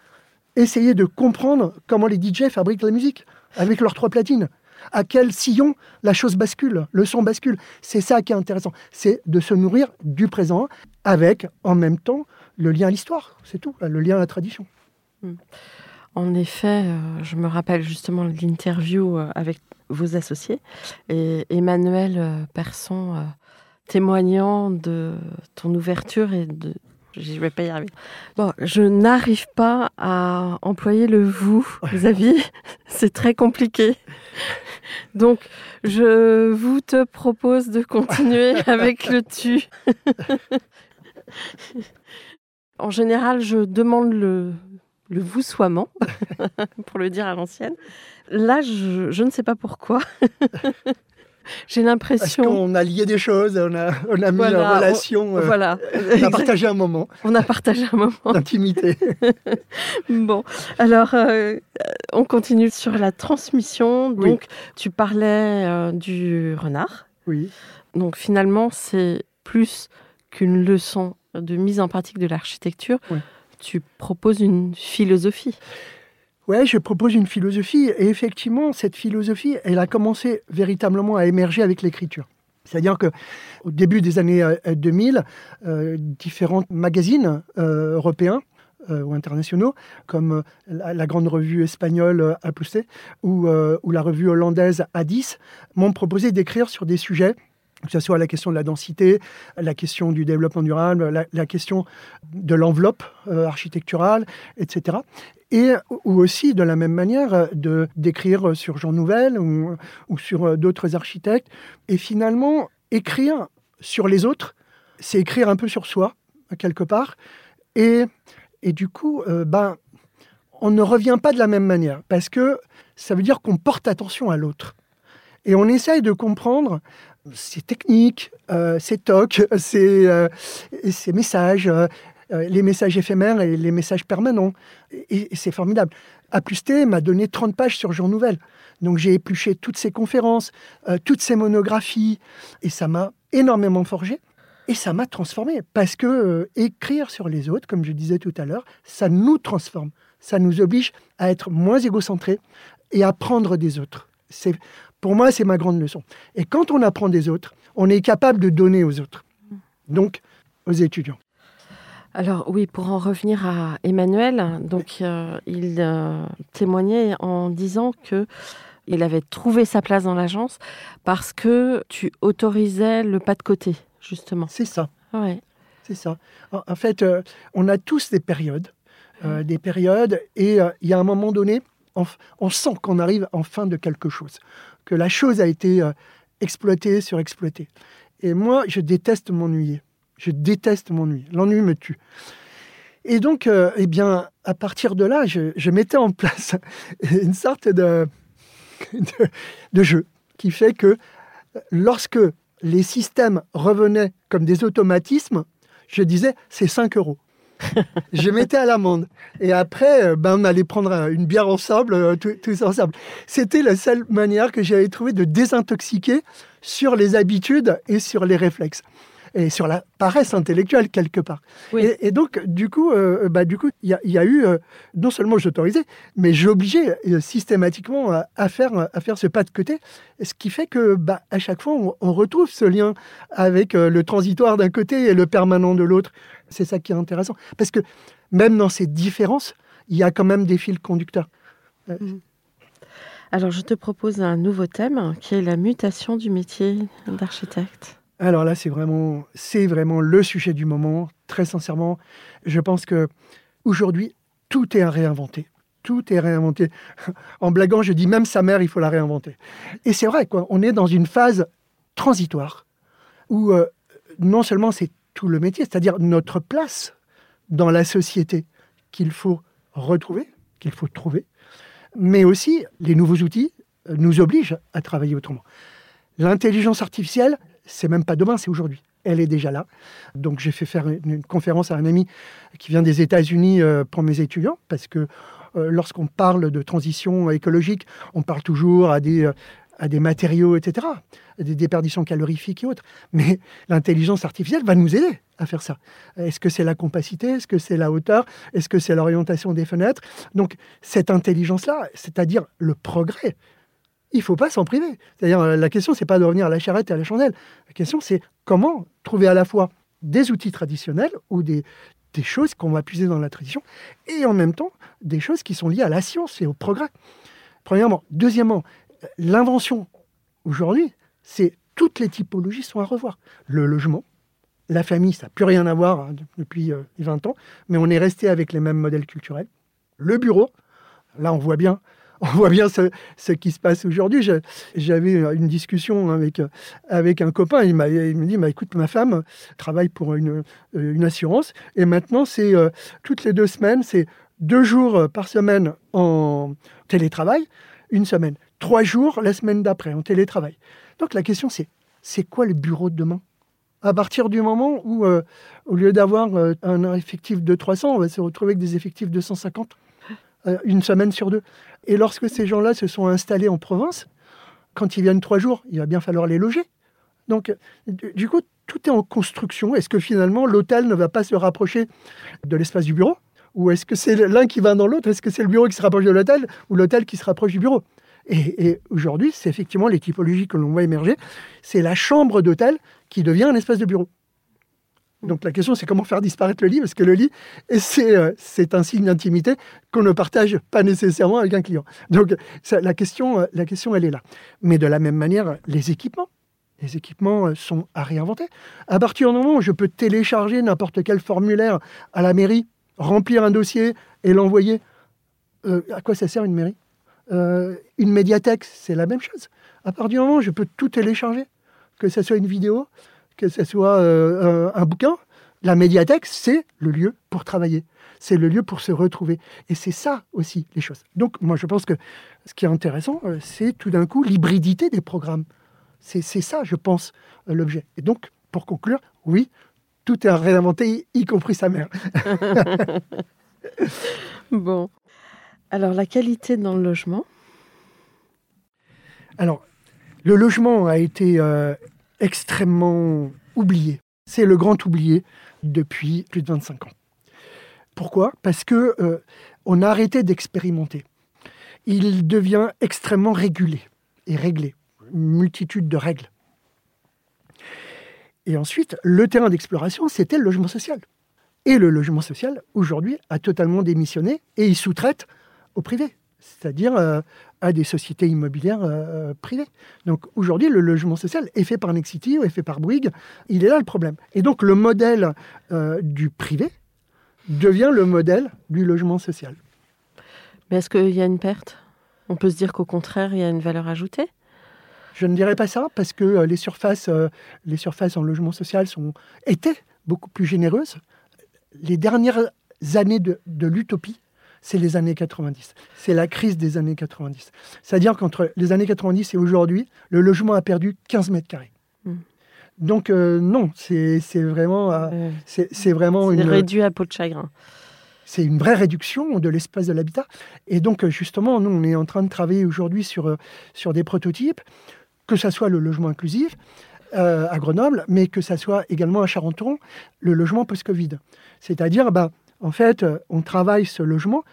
essayez de comprendre comment les DJ fabriquent la musique avec leurs trois platines. À quel sillon la chose bascule, le son bascule. C'est ça qui est intéressant. C'est de se nourrir du présent avec, en même temps, le lien à l'histoire. C'est tout, le lien à la tradition. En effet, euh, je me rappelle justement l'interview euh, avec vos associés et Emmanuel euh, Persson témoignant de ton ouverture et de. Je vais pas y arriver. Bon, je n'arrive pas à employer le vous, Xavier. C'est très compliqué. Donc, je vous te propose de continuer avec le tu. en général, je demande le, le voussoiement, pour le dire à l'ancienne. Là, je, je ne sais pas pourquoi. J'ai Parce l'impression. qu'on a lié des choses, on a, on a mis Voilà, en relation, euh, Voilà. on a partagé un moment On a partagé un moment. d'intimité. Bon, alors euh, on continue sur la transmission. Oui. Donc, tu parlais euh, du renard. Oui. Donc, finalement, c'est plus qu'une leçon de mise en pratique de l'architecture. Oui. Tu proposes une philosophie. Ouais, je propose une philosophie et effectivement, cette philosophie, elle a commencé véritablement à émerger avec l'écriture. C'est-à-dire que au début des années euh, 2000, euh, différents magazines euh, européens euh, ou internationaux, comme euh, la, grande revue espagnole euh, Apuste ou, euh, ou la revue hollandaise A10, m'ont proposé d'écrire sur des sujets que ce soit la question de la densité, la question du développement durable, la, question de l'enveloppe euh, architecturale, etc. Et ou aussi, de la même manière, de d'écrire sur Jean Nouvel ou, sur euh, d'autres architectes. Et finalement, écrire sur les autres, c'est écrire un peu sur soi, quelque part. Et, et du coup, euh, ben, on ne revient pas de la même manière, parce que ça veut dire qu'on porte attention à l'autre. Et on essaye de comprendre ces techniques, euh, ces tocs, ces, euh, ces messages, euh, les messages éphémères et les messages permanents. Et, c'est formidable. A plus T m'a donné 30 pages sur Jour Nouvelle. Donc j'ai épluché toutes ces conférences, toutes ces monographies, et ça m'a énormément forgé. Et ça m'a transformé, parce que écrire sur les autres, comme je disais tout à l'heure, ça nous transforme. Ça nous oblige à être moins égocentrés et à prendre des autres. C'est pour moi, c'est ma grande leçon. Et quand on apprend des autres, on est capable de donner aux autres, donc aux étudiants. Alors oui, pour en revenir à Emmanuel, donc euh, il euh, témoignait en disant que il avait trouvé sa place dans l'agence parce que tu autorisais le pas de côté, justement. C'est ça. Ouais. C'est ça. En, fait, euh, on a tous des périodes, des périodes, et il y a un moment donné, on sent qu'on arrive en fin de quelque chose que la chose a été euh, exploitée, surexploitée. Et moi, je déteste m'ennuyer. Je déteste m'ennuyer. L'ennui me tue. Et donc, euh, eh bien, à partir de là, je, mettais en place une sorte de, de, jeu qui fait que lorsque les systèmes revenaient comme des automatismes, je disais, c'est 5 euros je mettais à l'amende. Et après, euh, ben, on allait prendre une bière ensemble, euh, tous ensemble. C'était la seule manière que j'avais trouvé de désintoxiquer sur les habitudes et sur les réflexes et sur la paresse intellectuelle quelque part. Et, donc, du coup, euh, bah, du coup, il y, a eu non seulement j'autorisais, mais j'obligeais systématiquement à, faire à faire ce pas de côté, ce qui fait que bah, à chaque fois, on retrouve ce lien avec le transitoire d'un côté et le permanent de l'autre. C'est ça qui est intéressant. Parce que même dans ces différences, il y a quand même des fils conducteurs. Euh, mhm. Alors, je te propose un nouveau thème qui est la mutation du métier d'architecte. Alors là, c'est vraiment, le sujet du moment. Très sincèrement, je pense que aujourd'hui, tout est à réinventer. Tout est réinventé. En blaguant, je dis même sa mère, il faut la réinventer. Et c'est vrai, quoi. On est dans une phase transitoire où euh, non seulement c'est tout le métier, c'est-à-dire notre place dans la société qu'il faut retrouver, qu'il faut trouver, mais aussi les nouveaux outils nous obligent à travailler autrement. L'intelligence artificielle, c'est même pas demain, c'est aujourd'hui. Elle est déjà là. Donc j'ai fait faire une, conférence à un ami qui vient des États-Unis euh, pour mes étudiants, parce que euh, lorsqu'on parle de transition écologique, on parle toujours à des, à des matériaux, etc., des déperditions calorifiques et autres. Mais l'intelligence artificielle va nous aider à faire ça. Est-ce que c'est la compacité? Est-ce que c'est la hauteur? Est-ce que c'est l'orientation des fenêtres? Donc, cette intelligence-là, c'est-à-dire le progrès, il ne faut pas s'en priver. C'est-à-dire, la question, c'est pas de revenir à la charrette et à la chandelle. La question, c'est comment trouver à la fois des outils traditionnels ou des, choses qu'on va puiser dans la tradition, et en même temps, des choses qui sont liées à la science et au progrès. Premièrement. Deuxièmement, l'invention aujourd'hui, c'est toutes les typologies sont à revoir. Le logement, la famille, ça n'a plus rien à voir hein, depuis 20 euh, ans, mais on est resté avec les mêmes modèles culturels. Le bureau, là on voit bien, on voit bien ce, qui se passe aujourd'hui. J'avais une discussion avec, un copain, il, il me dit, bah, écoute, ma femme travaille pour une, une assurance, et maintenant c'est euh, toutes les deux semaines, c'est deux jours par semaine en télétravail, une semaine. Trois jours la semaine d'après en télétravail. Donc la question c'est, c'est quoi le bureau de demain? À partir du moment où, euh, au lieu d'avoir euh, un effectif de 300, on va se retrouver avec des effectifs de 150, euh, une semaine sur deux. Et lorsque ces gens-là se sont installés en province, quand ils viennent trois jours, il va bien falloir les loger. Donc, du coup, tout est en construction. Est-ce que finalement, l'hôtel ne va pas se rapprocher de l'espace du bureau? Ou est-ce que c'est l'un qui va dans l'autre? Est-ce que c'est le bureau qui se rapproche de l'hôtel ou l'hôtel qui se rapproche du bureau? Et, aujourd'hui, c'est effectivement les typologies que l'on voit émerger. C'est la chambre d'hôtel qui devient un espace de bureau. Donc la question, c'est comment faire disparaître le lit, parce que le lit, c'est, c'est un signe d'intimité qu'on ne partage pas nécessairement avec un client. Donc la, question, la question, elle est là. Mais de la même manière, les équipements. Les équipements euh, sont à réinventer. À partir du moment où je peux télécharger n'importe quel formulaire à la mairie, remplir un dossier et l'envoyer, euh, à quoi ça sert une mairie? Euh, Une médiathèque, c'est la même chose. À partir du moment où je peux tout télécharger, que ce soit une vidéo, que ce soit euh, un, un bouquin, la médiathèque, c'est le lieu pour travailler. C'est le lieu pour se retrouver. Et c'est ça aussi, les choses. Donc, moi, je pense que ce qui est intéressant, euh, c'est tout d'un coup l'hybridité des programmes. C'est ça, je pense, euh, l'objet. Et donc, pour conclure, oui, tout est à réinventer, y compris sa mère. Bon. Alors, la qualité dans le logement, Alors, le logement a été euh, extrêmement oublié. C'est le grand oublié depuis plus de 25 ans. Pourquoi? Parce que euh, on a arrêté d'expérimenter. Il devient extrêmement régulé et réglé. Une multitude de règles. Et ensuite, le terrain d'exploration, c'était le logement social. Et le logement social, aujourd'hui, a totalement démissionné et il sous-traite au privé, c'est-à-dire euh, à des sociétés immobilières euh, privées. Donc aujourd'hui, le logement social est fait par Nexity ou est fait par Bouygues. Il est là le problème. Et donc le modèle euh, du privé devient le modèle du logement social. mais est-ce qu'il y a une perte? On peut se dire qu'au contraire, il y a une valeur ajoutée? Je ne dirais pas ça parce que euh, les surfaces, euh, les surfaces en logement social sont, étaient beaucoup plus généreuses. Les dernières années de, de l'utopie, c'est les années 90. C'est la crise des années 90. C'est-à-dire qu'entre les années 90 et aujourd'hui, le logement a perdu 15 mètres carrés. Mm. Donc euh, non, c'est vraiment, euh, Euh, c'est vraiment C'est une, réduit à peau de chagrin. c'est une vraie réduction de l'espace de l'habitat. Et donc, justement, nous, on est en train de travailler aujourd'hui sur, sur des prototypes, que ce soit le logement inclusif euh, à Grenoble, mais que ce soit également à Charenton, le logement post-Covid. C'est-à-dire, ben, en fait, euh, on travaille ce logement,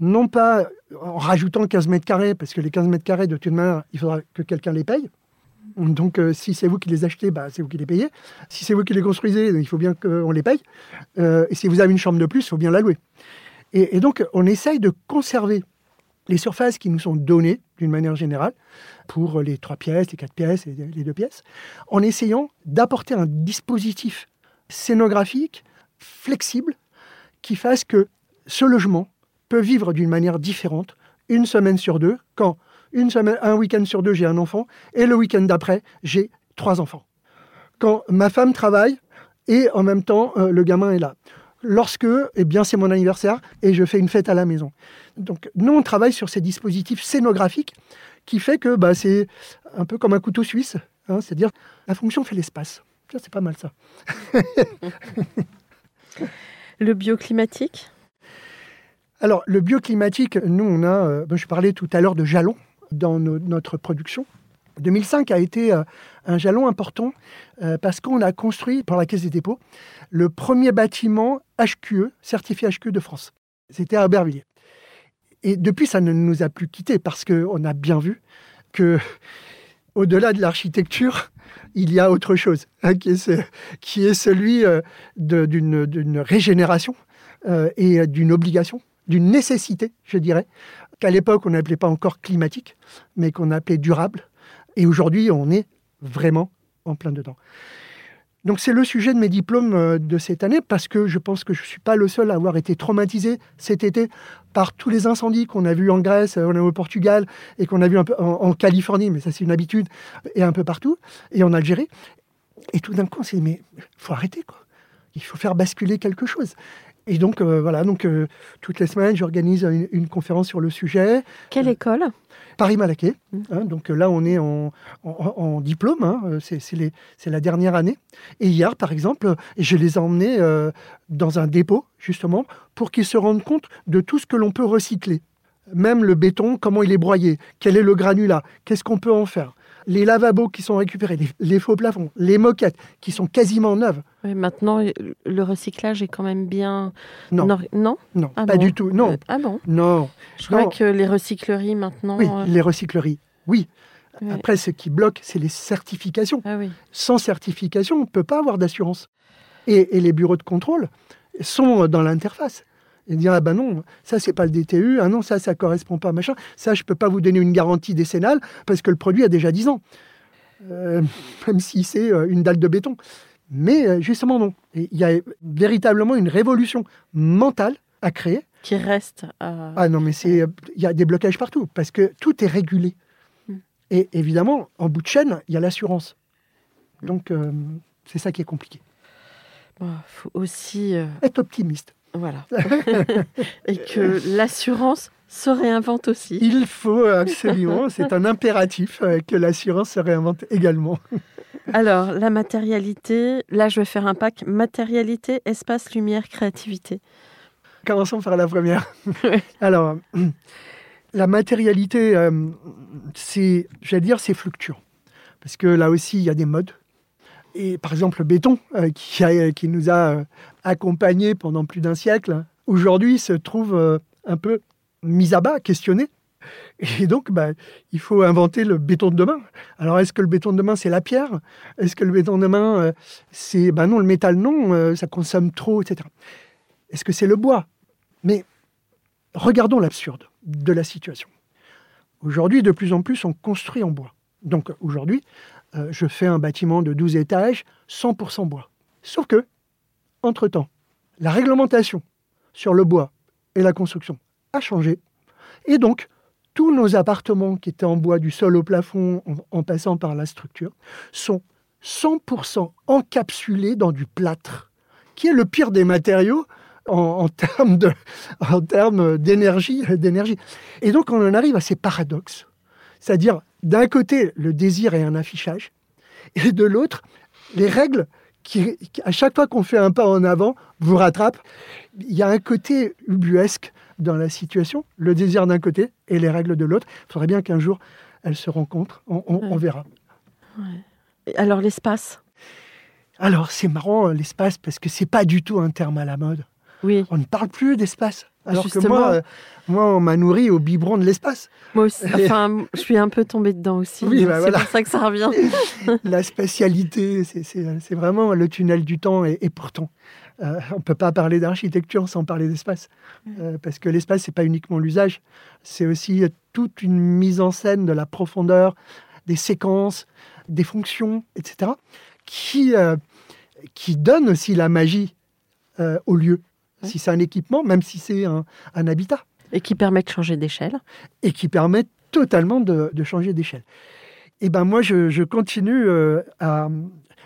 non pas en rajoutant 15 mètres carrés, parce que les 15 mètres carrés, de toute manière, il faudra que quelqu'un les paye. Donc, euh, si c'est vous qui les achetez, bah, c'est vous qui les payez. Si c'est vous qui les construisez, il faut bien qu'on les paye. Euh, et si vous avez une chambre de plus, il faut bien la louer. Et, et donc, on essaye de conserver les surfaces qui nous sont données, d'une manière générale, pour les trois pièces, les quatre pièces et les deux pièces, en essayant d'apporter un dispositif scénographique flexible qui fasse que ce logement peut vivre d'une manière différente une semaine sur deux, quand une semaine, un week-end sur deux, j'ai un enfant, et le week-end d'après, j'ai trois enfants. Quand ma femme travaille et en même temps, euh, le gamin est là. Lorsque, eh bien, c'est mon anniversaire et je fais une fête à la maison. Donc, nous, on travaille sur ces dispositifs scénographiques qui fait que bah, c'est un peu comme un couteau suisse, hein, c'est-à-dire la fonction fait l'espace. C'est pas mal ça. Le bioclimatique Alors, le bioclimatique, nous, on a, euh, ben, je parlais tout à l'heure de jalons dans no- notre production. 2005 a été euh, un jalon important euh, parce qu'on a construit, par la Caisse des dépôts, le premier bâtiment HQE, certifié HQE de France. C'était à Aubervilliers. Et depuis, ça ne nous a plus quittés parce qu'on a bien vu que, au-delà de l'architecture, il y a autre chose, hein, qui, est celui euh, d'une régénération euh, et d'une obligation, d'une nécessité, je dirais, qu'à l'époque, on n'appelait pas encore climatique, mais qu'on appelait durable. Et aujourd'hui, on est vraiment en plein dedans. Donc c'est le sujet de mes diplômes euh, de cette année parce que je pense que je ne suis pas le seul à avoir été traumatisé cet été par tous les incendies qu'on a vus en Grèce, euh, au Portugal et qu'on a vu un peu en, Californie, mais ça c'est une habitude, et un peu partout, et en Algérie. Et tout d'un coup, on s'est dit, mais faut arrêter, quoi. Il faut faire basculer quelque chose. Et donc, euh, voilà, donc toutes les semaines, j'organise une conférence sur le sujet. Quelle école? Paris-Malaquais. Mmh. hein, donc euh, là, on est en, en- en diplôme, hein, euh, c'est la dernière année. Et hier, par exemple, euh, je les ai emmenés euh, dans un dépôt, justement, pour qu'ils se rendent compte de tout ce que l'on peut recycler. Même le béton, comment il est broyé, quel est le granulat, qu'est-ce qu'on peut en faire. Les lavabos qui sont récupérés, les, les faux plafonds, les moquettes qui sont quasiment neuves. Oui, Maintenant, le recyclage est quand même bien. Non, Non, non? Non, Ah pas bon du tout. Non, Euh, Ah bon? Non. Je crois que les recycleries maintenant. Oui, euh, les recycleries, oui. Après, ce qui bloque, c'est les certifications. Ah oui. sans certification, on ne peut pas avoir d'assurance. Et, et les bureaux de contrôle sont dans l'interface. Et dire, ah ben non, ça, c'est pas le DTU, ah non, ça, ça correspond pas, machin. Ça, je peux pas vous donner une garantie décennale parce que le produit a déjà 10 ans. euh, même si c'est euh, une dalle de béton. Mais euh, justement, non. Il y a véritablement une révolution mentale à créer. Qui reste. à- Ah non, mais c'est, il y a des blocages partout parce que tout est régulé. Mm. Et évidemment, en bout de chaîne, il y a l'assurance. Donc, euh, c'est ça qui est compliqué. Bon, faut aussi. Être optimiste. Voilà. Et que l'assurance se réinvente aussi. Il faut absolument, c'est un impératif euh, que l'assurance se réinvente également. Alors, la matérialité, là, je vais faire un pack matérialité, espace, lumière, créativité. Commençons par la première. Alors, la matérialité, euh, c'est, j'allais dire, c'est fluctuant. Parce que là aussi, il y a des modes. Et par exemple, le béton, euh, qui, nous a euh, accompagnés pendant plus d'un siècle, aujourd'hui se trouve euh, un peu mis à bas, questionné. Et donc, bah, il faut inventer le béton de demain. Alors, est-ce que le béton de demain, c'est la pierre? Est-ce que le béton de demain, c'est... Ben non, le métal, non, ça consomme trop, etc. Est-ce que c'est le bois? Mais regardons l'absurde de la situation. Aujourd'hui, de plus en plus, on construit en bois. Donc aujourd'hui, euh, je fais un bâtiment de 12 étages, 100% bois. Sauf que, entre-temps, la réglementation sur le bois et la construction a changé. Et donc, tous nos appartements qui étaient en bois du sol au plafond, en, passant par la structure, sont 100% encapsulés dans du plâtre, qui est le pire des matériaux en termes d'énergie, d'énergie. Et donc, on en arrive à ces paradoxes. C'est-à-dire, d'un côté, le désir et un affichage, et de l'autre, les règles qui, à chaque fois qu'on fait un pas en avant, vous rattrapent. Il y a un côté ubuesque dans la situation, le désir d'un côté et les règles de l'autre. Il faudrait bien qu'un jour, elles se rencontrent. On, on- on verra. Alors, l'espace? Alors, c'est marrant, euh, l'espace, parce que c'est pas du tout un terme à la mode. Oui, On ne parle plus d'espace. Alors que Justement. moi, euh, moi, on m'a nourri au biberon de l'espace. moi aussi. Enfin, je suis un peu tombée dedans aussi. Oui, bah c'est voilà. pour ça que ça revient. la spatialité, c'est- vraiment le tunnel du temps. Et, et pourtant, euh, on ne peut pas parler d'architecture sans parler d'espace. Euh, parce que l'espace, c'est pas uniquement l'usage, c'est aussi toute une mise en scène de la profondeur, des séquences, des fonctions, etc., qui, euh, qui donne aussi la magie euh, au lieu. Si c'est un équipement, même si c'est un, un habitat, Et qui permet de changer d'échelle. et qui permet totalement de, de changer d'échelle. Et ben moi, je, je continue euh, à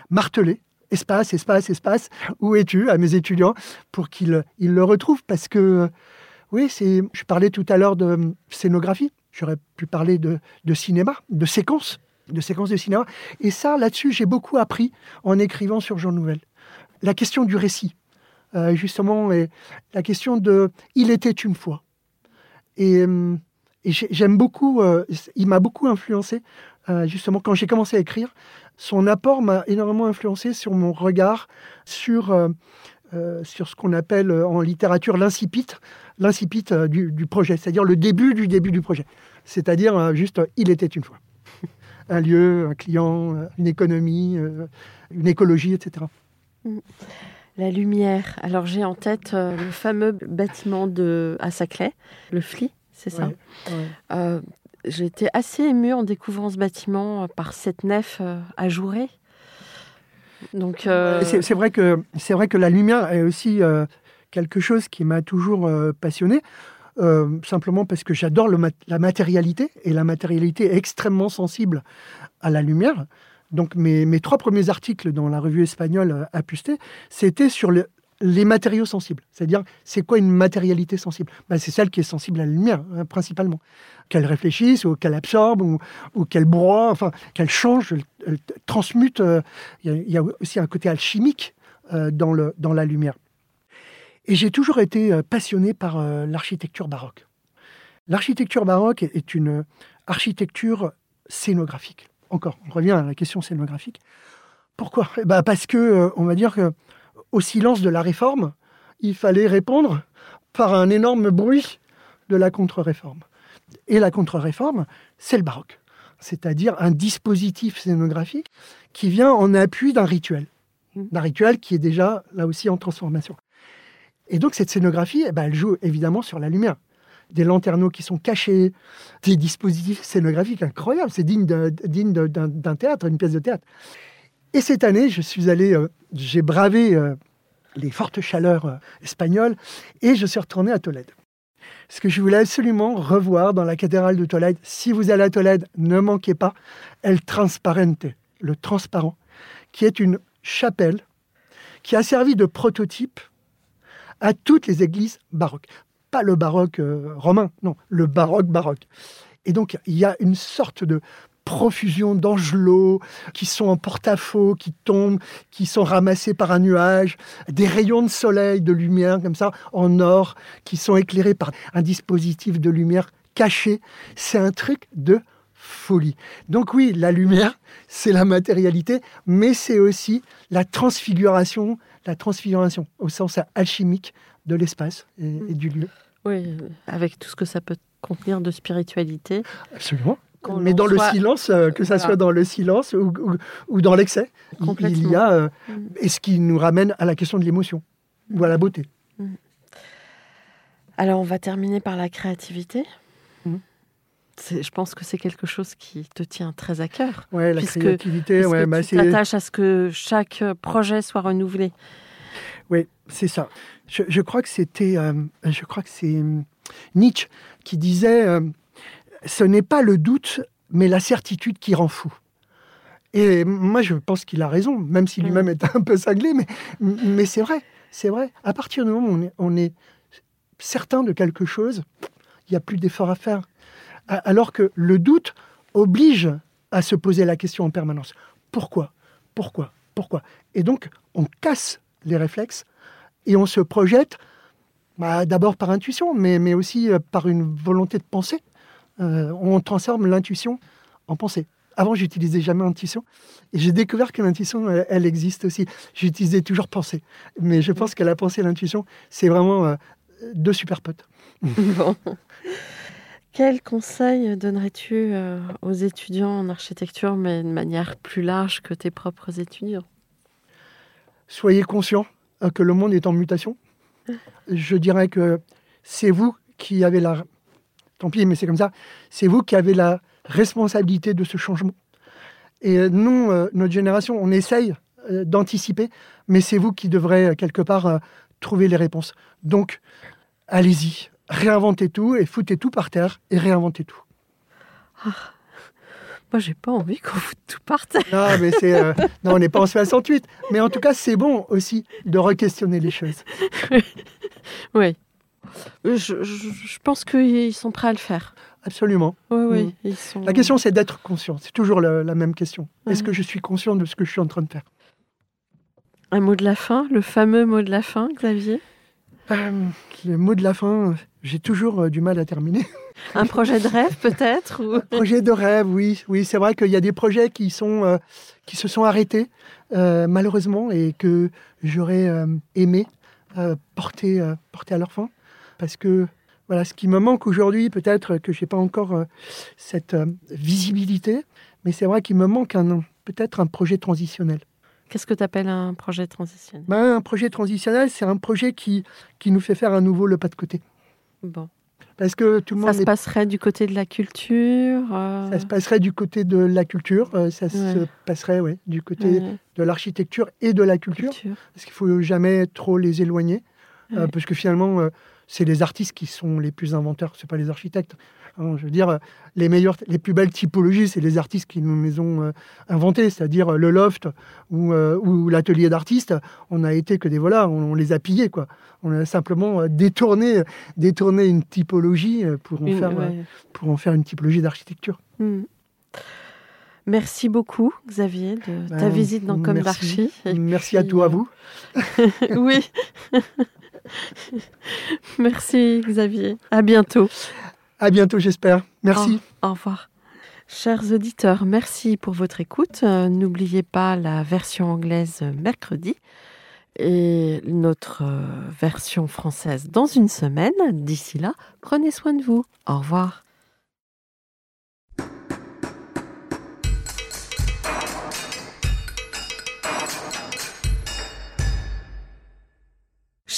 marteler espace, espace, espace. Où es-tu à mes étudiants pour qu'ils ils le retrouvent? Parce que, oui, c'est. Je parlais tout à l'heure de scénographie. J'aurais pu parler de, de cinéma, de séquences, de séquences de cinéma. Et ça, là-dessus, j'ai beaucoup appris en écrivant sur Jour Nouvelle. La question du récit, euh, justement, la question de Il était une fois. Et, euh, j'aime beaucoup, euh, il m'a beaucoup influencé, justement, quand j'ai commencé à écrire. Son apport m'a énormément influencé sur mon regard sur, sur ce qu'on appelle en littérature l'incipit, l'incipit du, du projet, c'est-à-dire le début du début du projet. C'est-à-dire juste, il était une fois. Un lieu, un client, une économie, une écologie, etc. La lumière. Alors, j'ai en tête euh, le fameux bâtiment de à Saclay, le FLI, c'est ça? Ouais, ouais. Euh, J'ai été assez émue en découvrant ce bâtiment euh, par cette nef euh, ajourée. Donc, euh, C'est vrai que c'est vrai que la lumière est aussi euh, quelque chose qui m'a toujours euh, passionné. euh, simplement parce que j'adore mat- la matérialité et la matérialité est extrêmement sensible à la lumière. Donc mes, trois premiers articles dans la revue espagnole euh, Apusté, c'était sur le- les matériaux sensibles. C'est-à-dire, c'est quoi une matérialité sensible? Ben, C'est celle qui est sensible à la lumière, hein, principalement. Qu'elle réfléchisse, ou qu'elle absorbe, ou, qu'elle broie, enfin, qu'elle change, elle, transmute. euh, Il y, a- aussi un côté alchimique euh, dans, la lumière. Et j'ai toujours été passionné par l'architecture baroque. L'architecture baroque est une architecture scénographique. Encore, on revient à la question scénographique. Pourquoi? Eh ben Parce que, euh, on va dire que au silence de la réforme, il fallait répondre par un énorme bruit de la contre-réforme. Et la contre-réforme, c'est le baroque, c'est-à-dire un dispositif scénographique qui vient en appui d'un rituel, d'un rituel qui est déjà là aussi en transformation. Et donc cette scénographie, eh ben, elle joue évidemment sur la lumière. Des lanterneaux qui sont cachés, des dispositifs scénographiques incroyables. C'est digne d'un théâtre, une pièce de théâtre. Et cette année, je suis allé, euh, j'ai bravé euh, les fortes chaleurs euh, espagnoles et je suis retourné à Tolède. Ce que je voulais absolument revoir dans la cathédrale de Tolède, si vous allez à Tolède, ne manquez pas El Transparente, le transparent, qui est une chapelle qui a servi de prototype à toutes les églises baroques. Pas le baroque euh, romain, non, le baroque baroque. Et donc, il y a une sorte de profusion d'angelots qui sont en porte-à-faux, qui tombent, qui sont ramassés par un nuage, des rayons de soleil, de lumière comme ça, en or, qui sont éclairés par un dispositif de lumière caché. C'est un truc de folie. Donc oui, la lumière, c'est la matérialité, mais c'est aussi la transfiguration, la transfiguration au sens alchimique de l'espace et, et du lieu. Oui, avec tout ce que ça peut contenir de spiritualité. Absolument. Mais dans le silence, euh, que ça Voilà. soit dans le silence ou, ou- ou dans l'excès, il- y a, euh, Mm. et ce qui nous ramène à la question de l'émotion ou à la beauté. Alors, on va terminer par la créativité. C'est- Je pense que c'est quelque chose qui te tient très à cœur. Ouais, la Puisque- créativité, Puisque ouais, bah, tu c'est t'attaches à ce que chaque projet soit renouvelé. Oui, c'est ça. Je, je crois que c'était, euh, je crois que c'est euh, Nietzsche qui disait, euh, ce n'est pas le doute, mais la certitude qui rend fou. Et moi, je pense qu'il a raison, même si lui-même est un peu cinglé, mais, mais c'est vrai, c'est vrai. À partir du moment où on est, on est certain de quelque chose, il n'y a plus d'effort à faire. Alors que le doute oblige à se poser la question en permanence. Pourquoi? Pourquoi? Pourquoi? Et donc, on casse les réflexes et on se projette bah, d'abord par intuition, mais, mais aussi euh, par une volonté de penser. Euh, on transforme l'intuition en pensée. Avant, j'utilisais jamais intuition. Et j'ai découvert que l'intuition, elle, existe aussi. J'utilisais toujours pensée. Mais je pense que la pensée et l'intuition, c'est vraiment euh, deux super potes. Bon. Quel conseil donnerais-tu aux étudiants en architecture, mais de manière plus large que tes propres étudiants? Soyez conscients euh, que le monde est en mutation. Je dirais que c'est vous qui avez la... Tant pis, mais comme ça. C'est vous qui avez la responsabilité de ce changement. Et nous, euh, notre génération, on essaye euh, d'anticiper, mais c'est vous qui devrez, euh, quelque part, trouver les réponses. Donc, allez-y, réinventez tout et foutez tout par terre et réinventez tout. Moi, j'ai pas envie qu'on foute tout par terre. Non, mais c'est... euh, non, on n'est pas en 68. Mais en tout cas, c'est bon aussi de re-questionner les choses. Oui. Je, je- je pense qu'ils sont prêts à le faire. Absolument. Oui, oui. Mm. Ils sont... La question, c'est d'être conscient. C'est toujours la, la même question. Est-ce que je suis conscient de ce que je suis en train de faire? Un mot de la fin, le fameux mot de la fin, Xavier? Euh, Le mot de la fin, euh, j'ai toujours euh, du mal à terminer. Un projet de rêve, peut-être ou... Projet de rêve, oui. Oui, c'est vrai qu'il y a des projets qui, sont, euh, qui se sont arrêtés, euh, malheureusement, et que j'aurais euh, aimé porter, porter à leur fin. Parce que voilà, ce qui me manque aujourd'hui, peut-être que je n'ai pas encore cette visibilité, mais c'est vrai qu'il me manque un, peut-être un projet transitionnel. Qu'est-ce que tu appelles un projet transitionnel? Ben, un projet transitionnel, c'est un projet qui, qui nous fait faire à nouveau le pas de côté. Bon. Parce que tout le Ça monde se est- passerait du côté de la culture euh, ça se passerait du côté de la culture, euh, ça se Ouais. passerait ouais, du côté ouais, de l'architecture et de la culture, culture. parce qu'il faut jamais trop les éloigner, euh, parce que finalement, euh, c'est les artistes qui sont les plus inventeurs, c'est pas les architectes. Hein, je veux dire, les meilleures, les plus belles typologies, c'est les artistes qui nous les ont euh, inventées, c'est-à-dire euh, le loft ou, euh, ou l'atelier d'artistes. On a été que des voilà, on, on les a pillés quoi. On a simplement euh, détourné, détourné une typologie pour en Une- faire, ouais. pour en faire une typologie d'architecture. Mm. Merci beaucoup, Xavier, de ta Ben, visite dans Comme merci. Merci à toi, à vous. oui. merci, Xavier. À bientôt. À bientôt, j'espère. Merci. Au revoir. Chers auditeurs, merci pour votre écoute. Euh, N'oubliez pas la version anglaise mercredi et notre euh, version française dans une semaine. D'ici là, prenez soin de vous. Au revoir.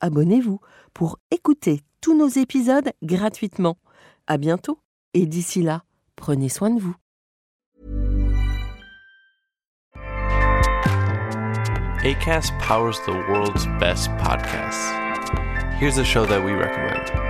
abonnez-vous pour écouter tous nos épisodes gratuitement. À bientôt et d'ici là, prenez soin de vous. ACAST powers the world's best podcasts. Here's a show that we recommend.